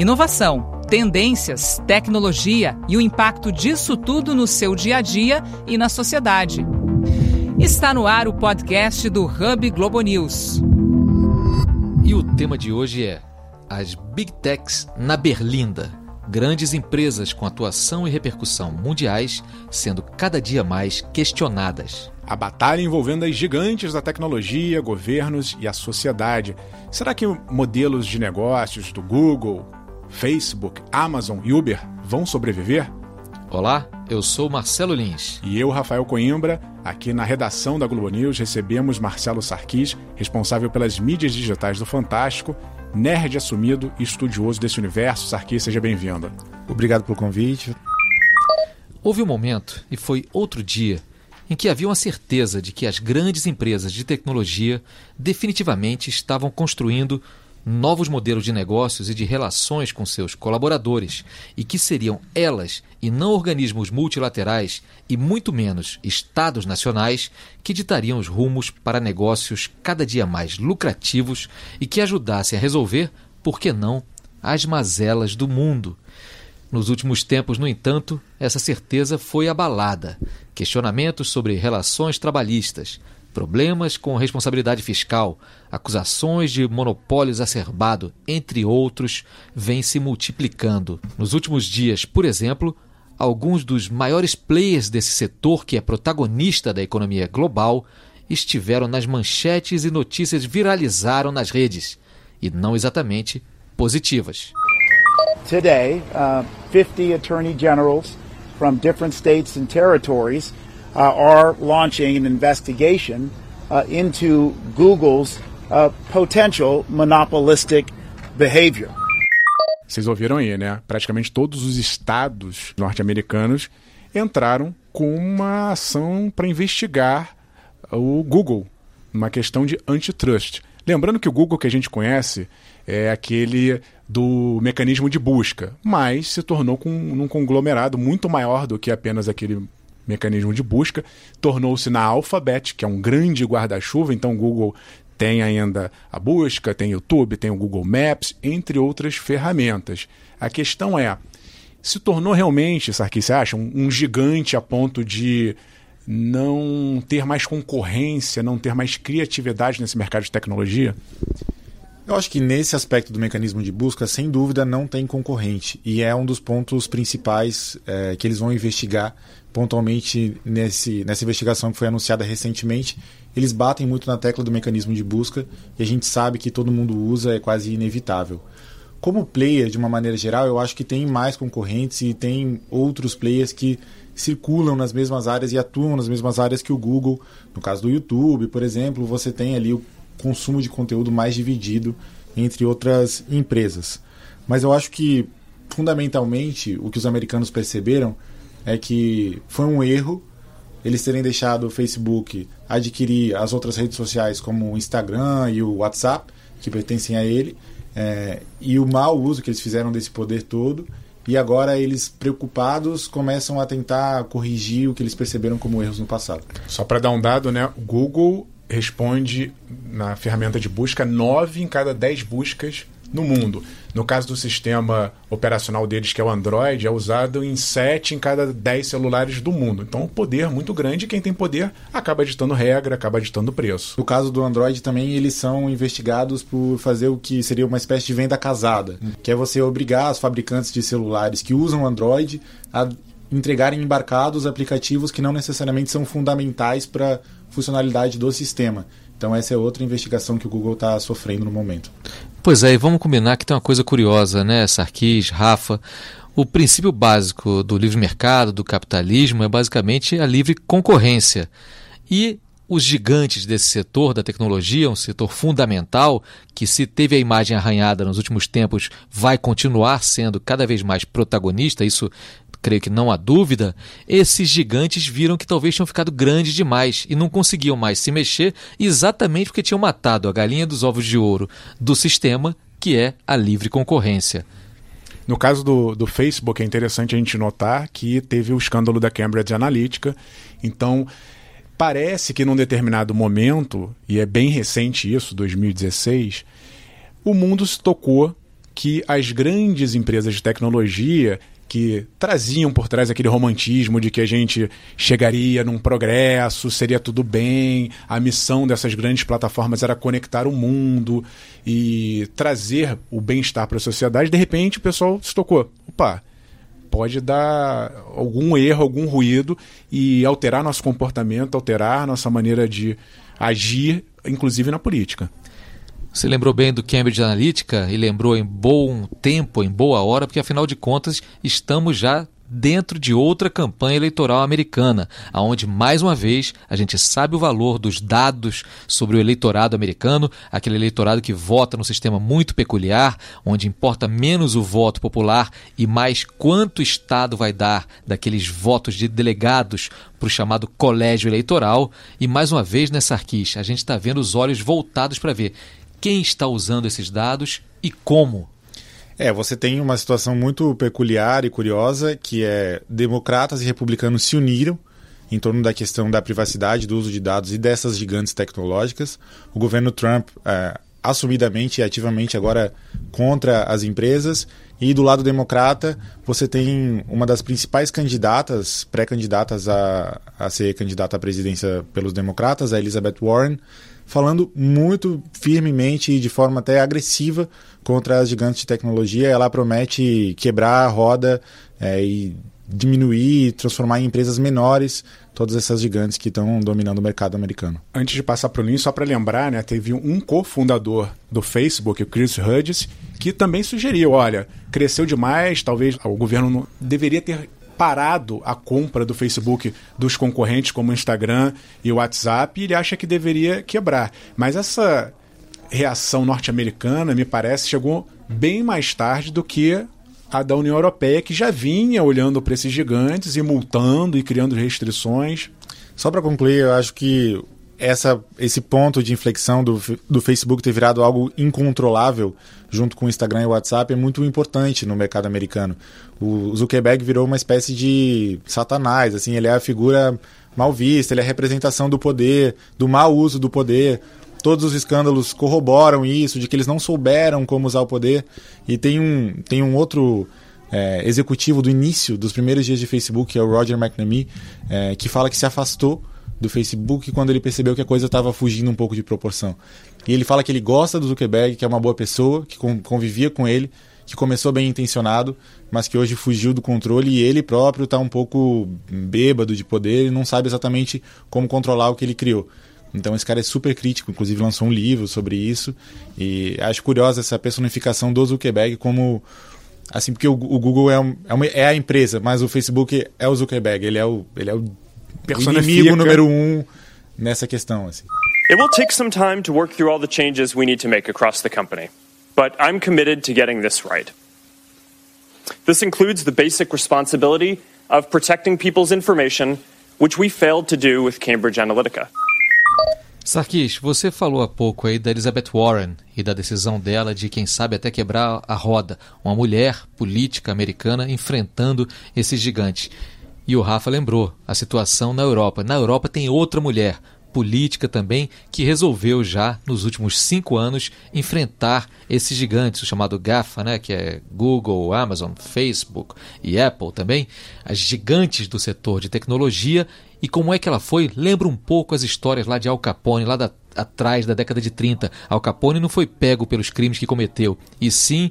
Inovação, tendências, tecnologia e o impacto disso tudo no seu dia a dia e na sociedade. Está no ar o podcast do Hub Globo News. E o tema de hoje é as Big Techs na Berlinda. Grandes empresas com atuação e repercussão mundiais sendo cada dia mais questionadas. A batalha envolvendo as gigantes da tecnologia, governos e a sociedade. Será que modelos de negócios do Google, Facebook, Amazon e Uber vão sobreviver? Olá, eu sou Marcelo Lins. E eu, Rafael Coimbra, aqui na redação da Globo News, recebemos Marcelo Sarquis, responsável pelas mídias digitais do Fantástico, nerd assumido e estudioso desse universo. Sarquis, seja bem-vindo. Obrigado pelo convite. Houve um momento, e foi outro dia, em que havia uma certeza de que as grandes empresas de tecnologia definitivamente estavam construindo novos modelos de negócios e de relações com seus colaboradores e que seriam elas e não organismos multilaterais e muito menos estados nacionais que ditariam os rumos para negócios cada dia mais lucrativos e que ajudassem a resolver, por que não, as mazelas do mundo. Nos últimos tempos, no entanto, essa certeza foi abalada. Questionamentos sobre relações trabalhistas, problemas com responsabilidade fiscal, acusações de monopólio exacerbado, entre outros, vêm se multiplicando. Nos últimos dias, por exemplo, alguns dos maiores players desse setor, que é protagonista da economia global, estiveram nas manchetes e notícias viralizaram nas redes, e não exatamente positivas. Today, uh, 50 attorney generals from different states and territories are launching an investigation uh, into Google's uh, potential monopolistic behavior. Vocês ouviram aí, né? Praticamente todos os estados norte-americanos entraram com uma ação para investigar o Google, uma questão de antitrust. Lembrando que o Google que a gente conhece é aquele do mecanismo de busca, mas se tornou com, um conglomerado muito maior do que apenas aquele mecanismo de busca, tornou-se na Alphabet, que é um grande guarda-chuva, então o Google tem ainda a busca, tem YouTube, tem o Google Maps, entre outras ferramentas. A questão é, se tornou realmente, Sarkis, você acha, um, um gigante a ponto de não ter mais concorrência, não ter mais criatividade nesse mercado de tecnologia? Eu acho que nesse aspecto do mecanismo de busca, sem dúvida, não tem concorrente. E é um dos pontos principais é, que eles vão investigar pontualmente nesse, nessa investigação que foi anunciada recentemente. Eles batem muito na tecla do mecanismo de busca e a gente sabe que todo mundo usa, é quase inevitável. Como player, de uma maneira geral, eu acho que tem mais concorrentes e tem outros players que circulam nas mesmas áreas e atuam nas mesmas áreas que o Google. No caso do YouTube, por exemplo, você tem ali o consumo de conteúdo mais dividido entre outras empresas. Mas eu acho que, fundamentalmente, o que os americanos perceberam é que foi um erro eles terem deixado o Facebook adquirir as outras redes sociais como o Instagram e o WhatsApp, que pertencem a ele, é, e o mau uso que eles fizeram desse poder todo. E agora eles, preocupados, começam a tentar corrigir o que eles perceberam como erros no passado. Só para dar um dado, né? O Google responde na ferramenta de busca 9 em cada 10 buscas no mundo. No caso do sistema operacional deles, que é o Android, é usado em 7 em cada 10 celulares do mundo. Então, um poder muito grande. Quem tem poder acaba ditando regra, acaba ditando preço. No caso do Android, também eles são investigados por fazer o que seria uma espécie de venda casada, hum. que é você obrigar os fabricantes de celulares que usam Android a entregarem embarcados aplicativos que não necessariamente são fundamentais para funcionalidade do sistema. Então essa é outra investigação que o Google está sofrendo no momento. Pois é, e vamos combinar que tem uma coisa curiosa, né, Sarkis, Rafa? O princípio básico do livre mercado, do capitalismo, é basicamente a livre concorrência. E os gigantes desse setor da tecnologia, um setor fundamental, que se teve a imagem arranhada nos últimos tempos, vai continuar sendo cada vez mais protagonista, isso creio que não há dúvida, esses gigantes viram que talvez tinham ficado grandes demais e não conseguiam mais se mexer exatamente porque tinham matado a galinha dos ovos de ouro do sistema, que é a livre concorrência. No caso do, do Facebook, é interessante a gente notar que teve o escândalo da Cambridge Analytica. Então, parece que num determinado momento, e é bem recente isso, 2016, o mundo se tocou que as grandes empresas de tecnologia que traziam por trás aquele romantismo de que a gente chegaria num progresso, seria tudo bem, a missão dessas grandes plataformas era conectar o mundo e trazer o bem-estar para a sociedade, de repente o pessoal se tocou. Opa, pode dar algum erro, algum ruído e alterar nosso comportamento, alterar nossa maneira de agir, inclusive na política. Você lembrou bem do Cambridge Analytica e lembrou em bom tempo, em boa hora, porque afinal de contas estamos já dentro de outra campanha eleitoral americana, aonde mais uma vez a gente sabe o valor dos dados sobre o eleitorado americano, aquele eleitorado que vota num sistema muito peculiar, onde importa menos o voto popular e mais quanto o estado vai dar daqueles votos de delegados para o chamado colégio eleitoral. E mais uma vez nessa Arquis, a gente está vendo os olhos voltados para ver quem está usando esses dados e como. É, você tem uma situação muito peculiar e curiosa, que é democratas e republicanos se uniram em torno da questão da privacidade, do uso de dados e dessas gigantes tecnológicas. O governo Trump, é, assumidamente e ativamente agora contra as empresas. E do lado democrata, você tem uma das principais candidatas, pré-candidatas a, a ser candidata à presidência pelos democratas, a Elizabeth Warren, falando muito firmemente e de forma até agressiva contra as gigantes de tecnologia. Ela promete quebrar a roda é, e diminuir, transformar em empresas menores todas essas gigantes que estão dominando o mercado americano. Antes de passar para o Linho, só para lembrar, né, teve um cofundador do Facebook, o Chris Hudges, que também sugeriu, olha, cresceu demais, talvez o governo deveria ter parado a compra do Facebook dos concorrentes como Instagram e o WhatsApp e ele acha que deveria quebrar. Mas essa reação norte-americana, me parece, chegou bem mais tarde do que a da União Europeia, que já vinha olhando para esses gigantes e multando e criando restrições. Só para concluir, eu acho que essa, esse ponto de inflexão do, do Facebook ter virado algo incontrolável junto com o Instagram e o WhatsApp é muito importante no mercado americano. O Zuckerberg virou uma espécie de satanás, assim, ele é a figura mal vista, ele é a representação do poder, do mau uso do poder. Todos os escândalos corroboram isso, de que eles não souberam como usar o poder. E tem um, tem um outro é, executivo do início, dos primeiros dias de Facebook, que é o Roger McNamee, é, que fala que se afastou do Facebook quando ele percebeu que a coisa estava fugindo um pouco de proporção. E ele fala que ele gosta do Zuckerberg, que é uma boa pessoa, que convivia com ele, que começou bem intencionado, mas que hoje fugiu do controle e ele próprio está um pouco bêbado de poder e não sabe exatamente como controlar o que ele criou. Então esse cara é super crítico, inclusive lançou um livro sobre isso e acho curiosa essa personificação do Zuckerberg como assim porque o, Google é, é, uma, é, a empresa, mas o Facebook é o Zuckerberg, ele é o ele é o inimigo número um nessa questão. Assim. It will take some time to work through all the changes we need to make across the company, but I'm committed to getting this right. This includes the basic responsibility of protecting people's information, which we failed to do with Cambridge Analytica. Sarkis, você falou há pouco aí da Elizabeth Warren e da decisão dela de, quem sabe, até quebrar a roda. Uma mulher política americana enfrentando esses gigantes. E o Rafa lembrou a situação na Europa. Na Europa tem outra mulher, política também, que resolveu já, nos últimos cinco anos, enfrentar esses gigantes, o chamado GAFA, né, que é Google, Amazon, Facebook e Apple também, as gigantes do setor de tecnologia. E como é que ela foi? Lembra um pouco as histórias lá de Al Capone, lá da, atrás da década de 30. Al Capone não foi pego pelos crimes que cometeu, e sim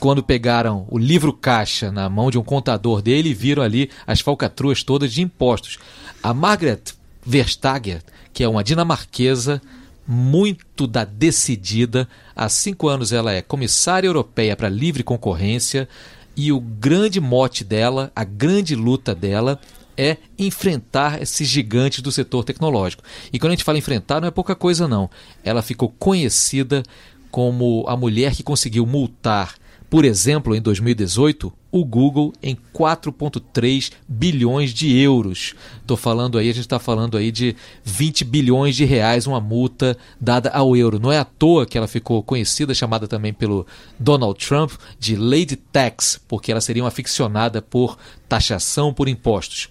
quando pegaram o livro caixa na mão de um contador dele viram ali as falcatruas todas de impostos. A Margaret Verstager, que é uma dinamarquesa muito da decidida, há cinco anos ela é comissária europeia para livre concorrência e o grande mote dela, a grande luta dela é enfrentar esses gigantes do setor tecnológico. E quando a gente fala enfrentar, não é pouca coisa não. Ela ficou conhecida como a mulher que conseguiu multar por exemplo, em 2018, o Google em 4,3 bilhões de euros. Estou falando aí, a gente está falando aí de 20 bilhões de reais, uma multa dada ao euro. Não é à toa que ela ficou conhecida, chamada também pelo Donald Trump, de Lady Tax, porque ela seria uma aficionada por taxação por impostos.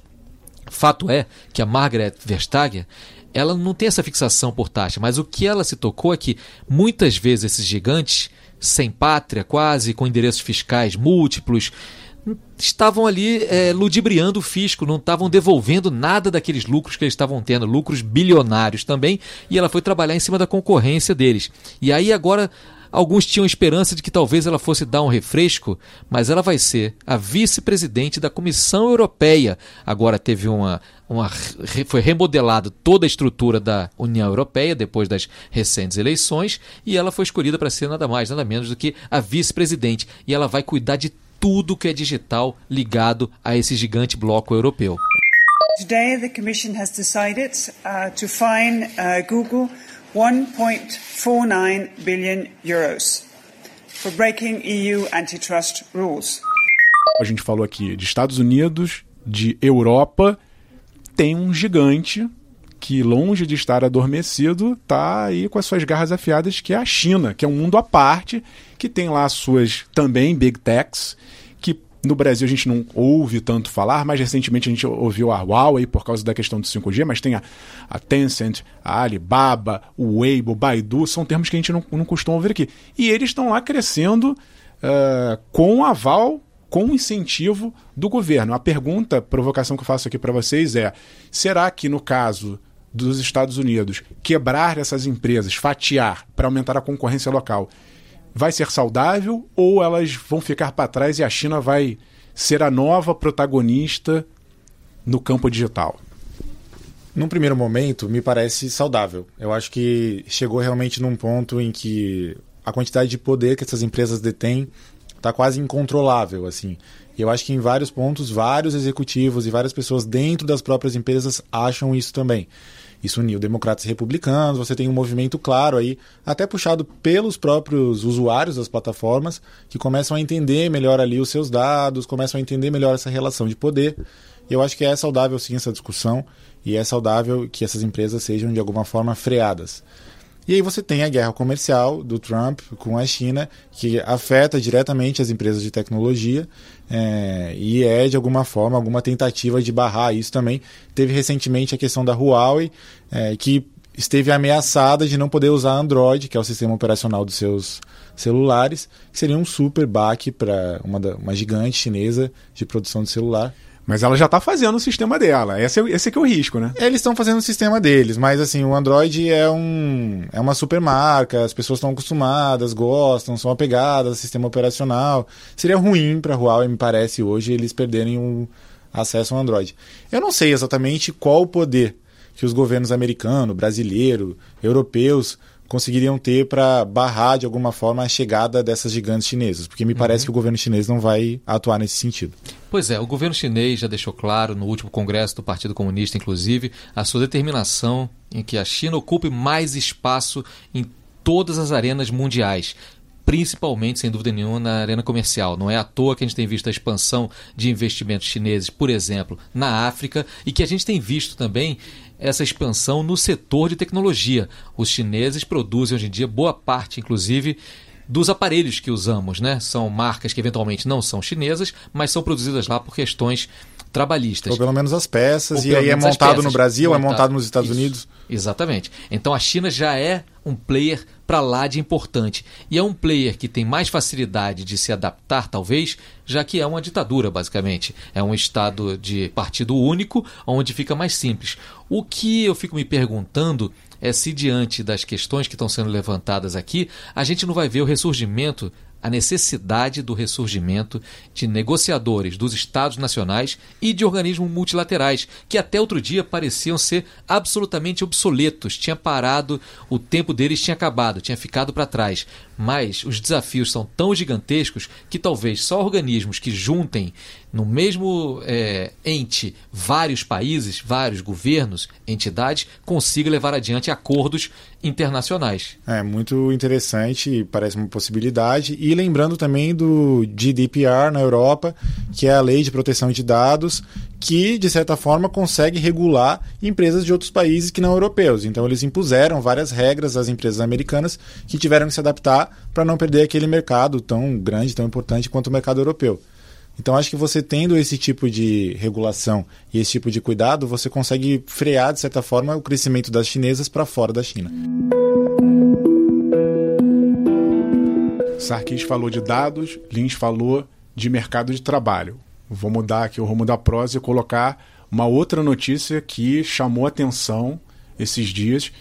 Fato é que a Margaret Vestager ela não tem essa fixação por taxa, mas o que ela se tocou é que muitas vezes esses gigantes, sem pátria quase, com endereços fiscais múltiplos, estavam ali é, ludibriando o fisco, não estavam devolvendo nada daqueles lucros que eles estavam tendo, lucros bilionários também, e ela foi trabalhar em cima da concorrência deles. E aí agora Alguns tinham esperança de que talvez ela fosse dar um refresco, mas ela vai ser a vice-presidente da Comissão Europeia. Agora teve uma, uma foi remodelado toda a estrutura da União Europeia depois das recentes eleições e ela foi escolhida para ser nada mais, nada menos do que a vice-presidente. E ela vai cuidar de tudo que é digital ligado a esse gigante bloco europeu. Today the commission has decided uh, to fine uh, Google 1.49 billion euros for breaking EU antitrust rules. A gente falou aqui de Estados Unidos, de Europa, tem um gigante que longe de estar adormecido, está aí com as suas garras afiadas, que é a China, que é um mundo à parte, que tem lá as suas também big techs, no Brasil a gente não ouve tanto falar, mais recentemente a gente ouviu a Huawei por causa da questão do 5G, mas tem a, a Tencent, a Alibaba, o Weibo, o Baidu, são termos que a gente não, não costuma ouvir aqui. E eles estão lá crescendo uh, com aval, com incentivo do governo. A pergunta, a provocação que eu faço aqui para vocês é: será que no caso dos Estados Unidos quebrar essas empresas, fatiar para aumentar a concorrência local, vai ser saudável ou elas vão ficar para trás e a China vai ser a nova protagonista no campo digital? Num primeiro momento, me parece saudável. Eu acho que chegou realmente num ponto em que a quantidade de poder que essas empresas detêm está quase incontrolável, assim. E eu acho que em vários pontos, vários executivos e várias pessoas dentro das próprias empresas acham isso também. Isso uniu democratas e republicanos, você tem um movimento claro aí, até puxado pelos próprios usuários das plataformas, que começam a entender melhor ali os seus dados, começam a entender melhor essa relação de poder. Eu acho que é saudável sim essa discussão e é saudável que essas empresas sejam de alguma forma freadas. E aí você tem a guerra comercial do Trump com a China, que afeta diretamente as empresas de tecnologia é, e é, de alguma forma, alguma tentativa de barrar isso também. Teve recentemente a questão da Huawei, é, que esteve ameaçada de não poder usar Android, que é o sistema operacional dos seus celulares, que seria um super baque para uma, uma gigante chinesa de produção de celular. Mas ela já está fazendo o sistema dela. Esse é, esse é que é o risco, né? Eles estão fazendo o sistema deles, mas assim, o Android é, um, é uma super marca, as pessoas estão acostumadas, gostam, são apegadas ao sistema operacional. Seria ruim para Huawei, me parece, hoje, eles perderem o acesso ao Android. Eu não sei exatamente qual o poder que os governos americano, brasileiro, europeus conseguiriam ter para barrar de alguma forma a chegada dessas gigantes chinesas, porque me parece uhum. que o governo chinês não vai atuar nesse sentido. Pois é, o governo chinês já deixou claro no último congresso do Partido Comunista, inclusive, a sua determinação em que a China ocupe mais espaço em todas as arenas mundiais, principalmente, sem dúvida nenhuma, na arena comercial. Não é à toa que a gente tem visto a expansão de investimentos chineses, por exemplo, na África, e que a gente tem visto também essa expansão no setor de tecnologia. Os chineses produzem hoje em dia boa parte, inclusive, dos aparelhos que usamos, né? São marcas que eventualmente não são chinesas, mas são produzidas lá por questões trabalhistas. Ou pelo menos as peças, e aí é montado no Brasil, montado, é montado nos Estados isso, Unidos. Exatamente. Então a China já é um player para lá de importante. E é um player que tem mais facilidade de se adaptar, talvez, já que é uma ditadura, basicamente. É um estado de partido único, onde fica mais simples. O que eu fico me perguntando é se, diante das questões que estão sendo levantadas aqui, a gente não vai ver o ressurgimento a necessidade do ressurgimento de negociadores dos Estados nacionais e de organismos multilaterais, que até outro dia pareciam ser absolutamente obsoletos, tinha parado, o tempo deles tinha acabado, tinha ficado para trás. Mas os desafios são tão gigantescos que talvez só organismos que juntem no mesmo é, ente vários países, vários governos, entidades, consiga levar adiante acordos internacionais. É muito interessante, parece uma possibilidade. E lembrando também do GDPR na Europa, que é a lei de proteção de dados, que de certa forma consegue regular empresas de outros países que não europeus. Então eles impuseram várias regras às empresas americanas que tiveram que se adaptar para não perder aquele mercado tão grande, tão importante quanto o mercado europeu. Então acho que você tendo esse tipo de regulação e esse tipo de cuidado, você consegue frear, de certa forma, o crescimento das chinesas para fora da China. Sarkis falou de dados, Lins falou de mercado de trabalho. Vou mudar aqui o rumo da prosa e colocar uma outra notícia que chamou atenção esses dias,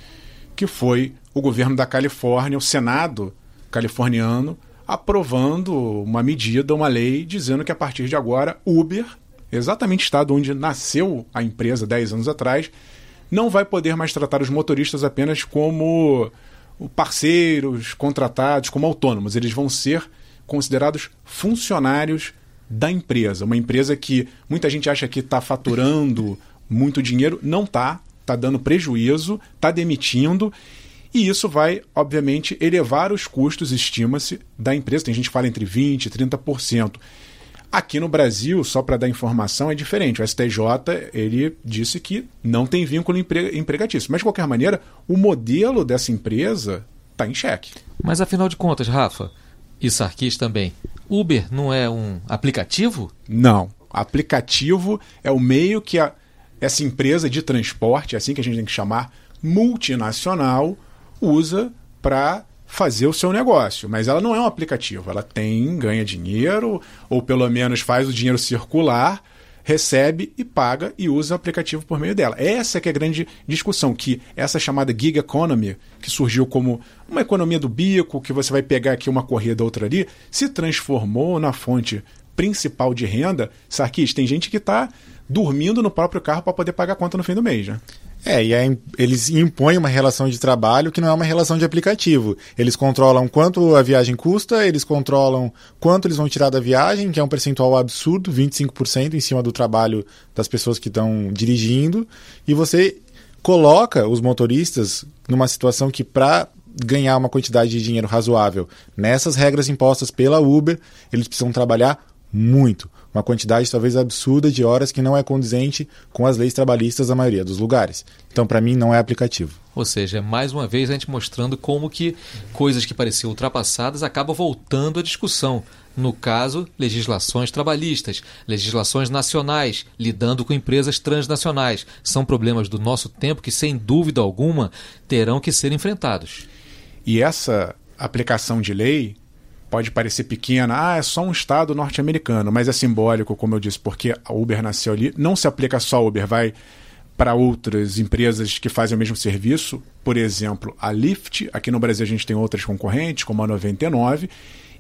que foi o governo da Califórnia, o Senado californiano, aprovando uma medida, uma lei, dizendo que a partir de agora, Uber, exatamente o estado onde nasceu a empresa 10 anos atrás, não vai poder mais tratar os motoristas apenas como parceiros, contratados, como autônomos. Eles vão ser considerados funcionários da empresa. Uma empresa que muita gente acha que está faturando muito dinheiro, não está, está dando prejuízo, está demitindo. E isso vai, obviamente, elevar os custos, estima-se, da empresa. Tem gente que fala entre 20% e 30%. Aqui no Brasil, só para dar informação, é diferente. O STJ ele disse que não tem vínculo empregatício. Mas, de qualquer maneira, o modelo dessa empresa está em xeque. Mas, afinal de contas, Rafa, e Sarkis também, Uber não é um aplicativo? Não. Aplicativo é o meio que a, essa empresa de transporte, é assim que a gente tem que chamar, multinacional, usa para fazer o seu negócio, mas ela não é um aplicativo. Ela tem, ganha dinheiro, ou pelo menos faz o dinheiro circular, recebe e paga e usa o aplicativo por meio dela. Essa que é a grande discussão, que essa chamada gig economy, que surgiu como uma economia do bico, que você vai pegar aqui uma corrida, outra ali, se transformou na fonte principal de renda. Sarkis, tem gente que está dormindo no próprio carro para poder pagar a conta no fim do mês, né? É, e aí eles impõem uma relação de trabalho que não é uma relação de aplicativo. Eles controlam quanto a viagem custa, eles controlam quanto eles vão tirar da viagem, que é um percentual absurdo, 25% em cima do trabalho das pessoas que estão dirigindo, e você coloca os motoristas numa situação que para ganhar uma quantidade de dinheiro razoável nessas regras impostas pela Uber, eles precisam trabalhar muito uma quantidade talvez absurda de horas que não é condizente com as leis trabalhistas da maioria dos lugares. Então, para mim, não é aplicativo. Ou seja, mais uma vez a gente mostrando como que coisas que pareciam ultrapassadas acabam voltando à discussão. No caso, legislações trabalhistas, legislações nacionais, lidando com empresas transnacionais. São problemas do nosso tempo que, sem dúvida alguma, terão que ser enfrentados. E essa aplicação de lei pode parecer pequena, ah, é só um estado norte-americano, mas é simbólico, como eu disse, porque a Uber nasceu ali. Não se aplica só a Uber, vai para outras empresas que fazem o mesmo serviço, por exemplo, a Lyft. Aqui no Brasil a gente tem outras concorrentes, como a 99.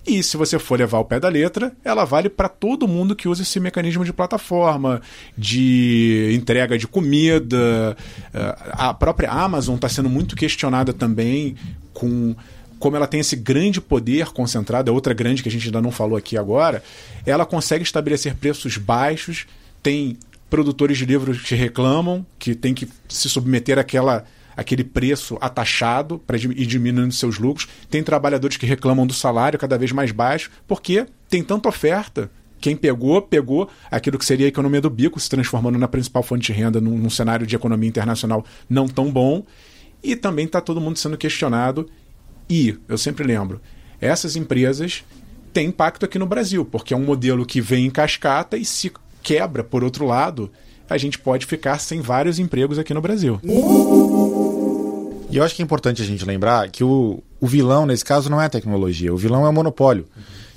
E se você for levar o pé da letra, ela vale para todo mundo que usa esse mecanismo de plataforma, de entrega de comida. Eh, a própria Amazon está sendo muito questionada também com como ela tem esse grande poder concentrado, é outra grande que a gente ainda não falou aqui agora, ela consegue estabelecer preços baixos, tem produtores de livros que reclamam que tem que se submeter àquela aquele preço atachado para ir diminuindo seus lucros. Tem trabalhadores que reclamam do salário cada vez mais baixo, porque tem tanta oferta. Quem pegou, pegou aquilo que seria a economia do bico, se transformando na principal fonte de renda num, num cenário de economia internacional não tão bom. E também está todo mundo sendo questionado e, eu sempre lembro, essas empresas têm impacto aqui no Brasil, porque é um modelo que vem em cascata e se quebra, por outro lado, a gente pode ficar sem vários empregos aqui no Brasil. E eu acho que é importante a gente lembrar que o, o vilão, nesse caso, não é a tecnologia, o vilão é o monopólio.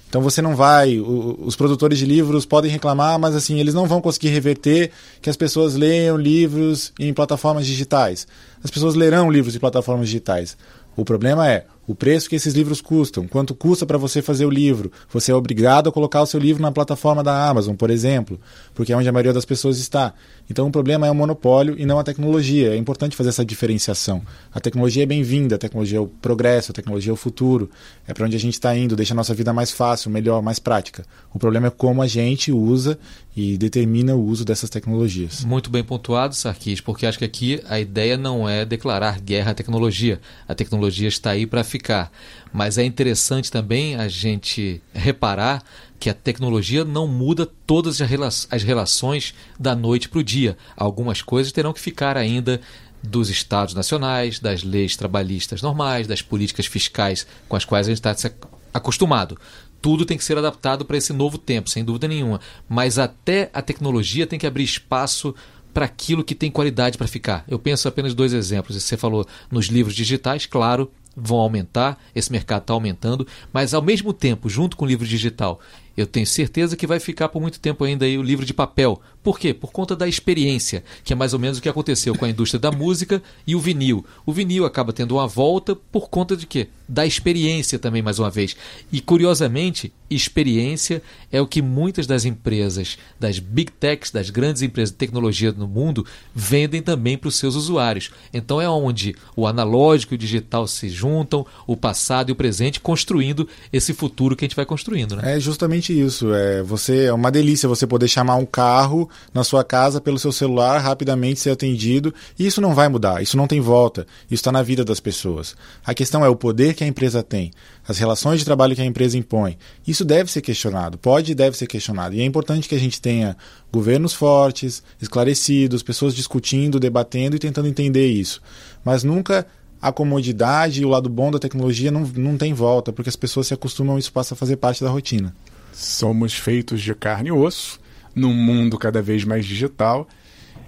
Então você não vai. O, os produtores de livros podem reclamar, mas assim, eles não vão conseguir reverter que as pessoas leiam livros em plataformas digitais. As pessoas lerão livros em plataformas digitais. O problema é o preço que esses livros custam, quanto custa para você fazer o livro. Você é obrigado a colocar o seu livro na plataforma da Amazon, por exemplo, porque é onde a maioria das pessoas está. Então o problema é o monopólio e não a tecnologia. É importante fazer essa diferenciação. A tecnologia é bem-vinda, a tecnologia é o progresso, a tecnologia é o futuro, é para onde a gente está indo, deixa a nossa vida mais fácil, melhor, mais prática. O problema é como a gente usa e determina o uso dessas tecnologias. Muito bem pontuado, Sarkis, porque acho que aqui a ideia não é declarar guerra à tecnologia. A tecnologia está aí para ficar. Mas é interessante também a gente reparar que a tecnologia não muda todas as relações da noite para o dia. Algumas coisas terão que ficar ainda dos estados nacionais, das leis trabalhistas normais, das políticas fiscais com as quais a gente está acostumado. tudo tem que ser adaptado para esse novo tempo, sem dúvida nenhuma. Mas até a tecnologia tem que abrir espaço para aquilo que tem qualidade para ficar. Eu penso apenas dois exemplos. Você falou nos livros digitais, claro, vão aumentar, esse mercado está aumentando, mas ao mesmo tempo, junto com o livro digital, eu tenho certeza que vai ficar por muito tempo ainda aí o livro de papel. Por quê? Por conta da experiência, que é mais ou menos o que aconteceu com a indústria da música e o vinil. O vinil acaba tendo uma volta por conta de quê? Da experiência também, mais uma vez. E curiosamente, experiência é o que muitas das empresas, das big techs, das grandes empresas de tecnologia no mundo, vendem também para os seus usuários. Então é onde o analógico e o digital se juntam, o passado e o presente, construindo esse futuro que a gente vai construindo. Né? É justamente isso. É, você, é uma delícia você poder chamar um carro na sua casa pelo seu celular, rapidamente ser atendido, e isso não vai mudar, isso não tem volta, isso está na vida das pessoas. A questão é o poder que a empresa tem, as relações de trabalho que a empresa impõe. Isso deve ser questionado, pode e deve ser questionado. E é importante que a gente tenha governos fortes, esclarecidos, pessoas discutindo, debatendo e tentando entender isso. Mas nunca a comodidade e o lado bom da tecnologia não, não tem volta, porque as pessoas se acostumam e isso passa a fazer parte da rotina. Somos feitos de carne e osso, num mundo cada vez mais digital.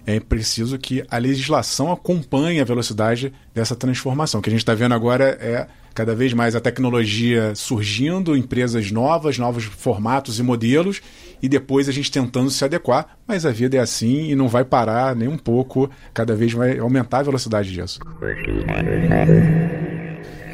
É preciso que a legislação acompanhe a velocidade dessa transformação. O que a gente está vendo agora é cada vez mais a tecnologia surgindo, empresas novas, novos formatos e modelos, e depois a gente tentando se adequar, mas a vida é assim e não vai parar nem um pouco, cada vez vai aumentar a velocidade disso.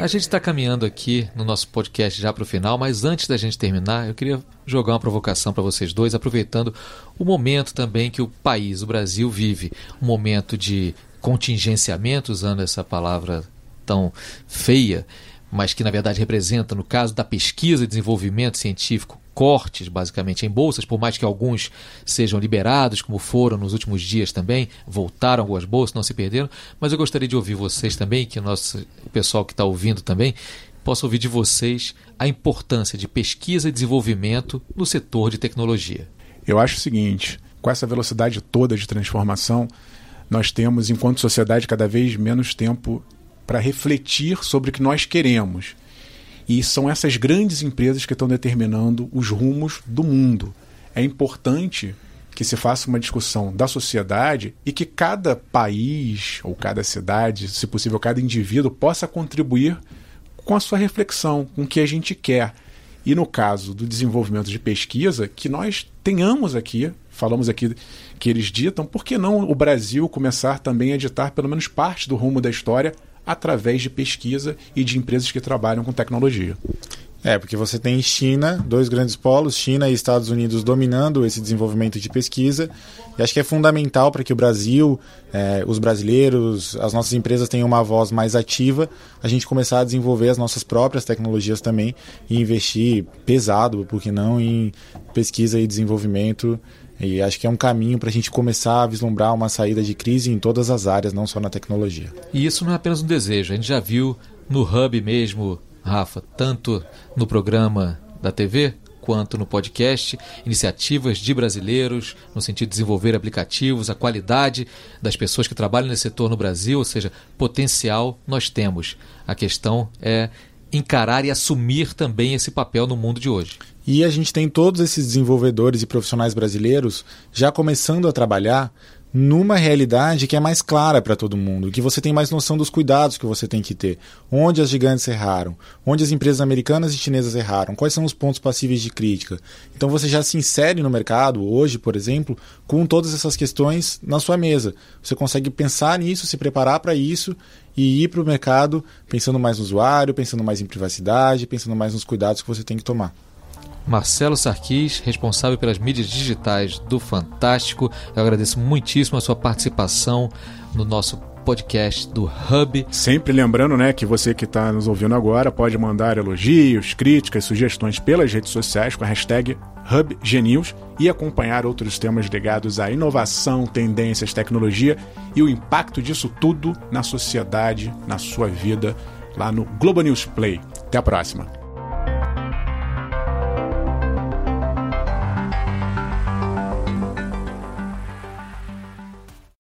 A gente está caminhando aqui no nosso podcast já para o final, mas antes da gente terminar, eu queria jogar uma provocação para vocês dois, aproveitando o momento também que o país, o Brasil, vive. Um momento de contingenciamento, usando essa palavra tão feia, mas que na verdade representa, no caso da pesquisa e desenvolvimento científico, cortes basicamente em bolsas, por mais que alguns sejam liberados, como foram nos últimos dias também, voltaram algumas bolsas, não se perderam, mas eu gostaria de ouvir vocês também, que o nosso o pessoal que está ouvindo também, possa ouvir de vocês a importância de pesquisa e desenvolvimento no setor de tecnologia. Eu acho o seguinte, com essa velocidade toda de transformação, nós temos, enquanto sociedade, cada vez menos tempo para refletir sobre o que nós queremos. E são essas grandes empresas que estão determinando os rumos do mundo. É importante que se faça uma discussão da sociedade e que cada país ou cada cidade, se possível, cada indivíduo possa contribuir com a sua reflexão, com o que a gente quer. E no caso do desenvolvimento de pesquisa, que nós tenhamos aqui, falamos aqui que eles ditam, por que não o Brasil começar também a ditar pelo menos parte do rumo da história através de pesquisa e de empresas que trabalham com tecnologia. É, porque você tem China, dois grandes polos, China e Estados Unidos dominando esse desenvolvimento de pesquisa. E acho que é fundamental para que o Brasil, é, os brasileiros, as nossas empresas tenham uma voz mais ativa, a gente começar a desenvolver as nossas próprias tecnologias também e investir pesado, por que não, em pesquisa e desenvolvimento e acho que é um caminho para a gente começar a vislumbrar uma saída de crise em todas as áreas, não só na tecnologia. E isso não é apenas um desejo, a gente já viu no Hub mesmo, Rafa, tanto no programa da TV quanto no podcast, iniciativas de brasileiros no sentido de desenvolver aplicativos, a qualidade das pessoas que trabalham nesse setor no Brasil, ou seja, potencial nós temos. A questão é encarar e assumir também esse papel no mundo de hoje. E a gente tem todos esses desenvolvedores e profissionais brasileiros já começando a trabalhar numa realidade que é mais clara para todo mundo, que você tem mais noção dos cuidados que você tem que ter, onde as gigantes erraram, onde as empresas americanas e chinesas erraram, quais são os pontos passíveis de crítica. Então você já se insere no mercado hoje, por exemplo, com todas essas questões na sua mesa. Você consegue pensar nisso, se preparar para isso e ir para o mercado pensando mais no usuário, pensando mais em privacidade, pensando mais nos cuidados que você tem que tomar. Marcelo Sarquis, responsável pelas mídias digitais do Fantástico. Eu agradeço muitíssimo a sua participação no nosso podcast do Hub. Sempre lembrando, né, que você que está nos ouvindo agora pode mandar elogios, críticas, sugestões pelas redes sociais com a hashtag HubGenews e acompanhar outros temas ligados à inovação, tendências, tecnologia e o impacto disso tudo na sociedade, na sua vida, lá no Globo News Play. Até a próxima.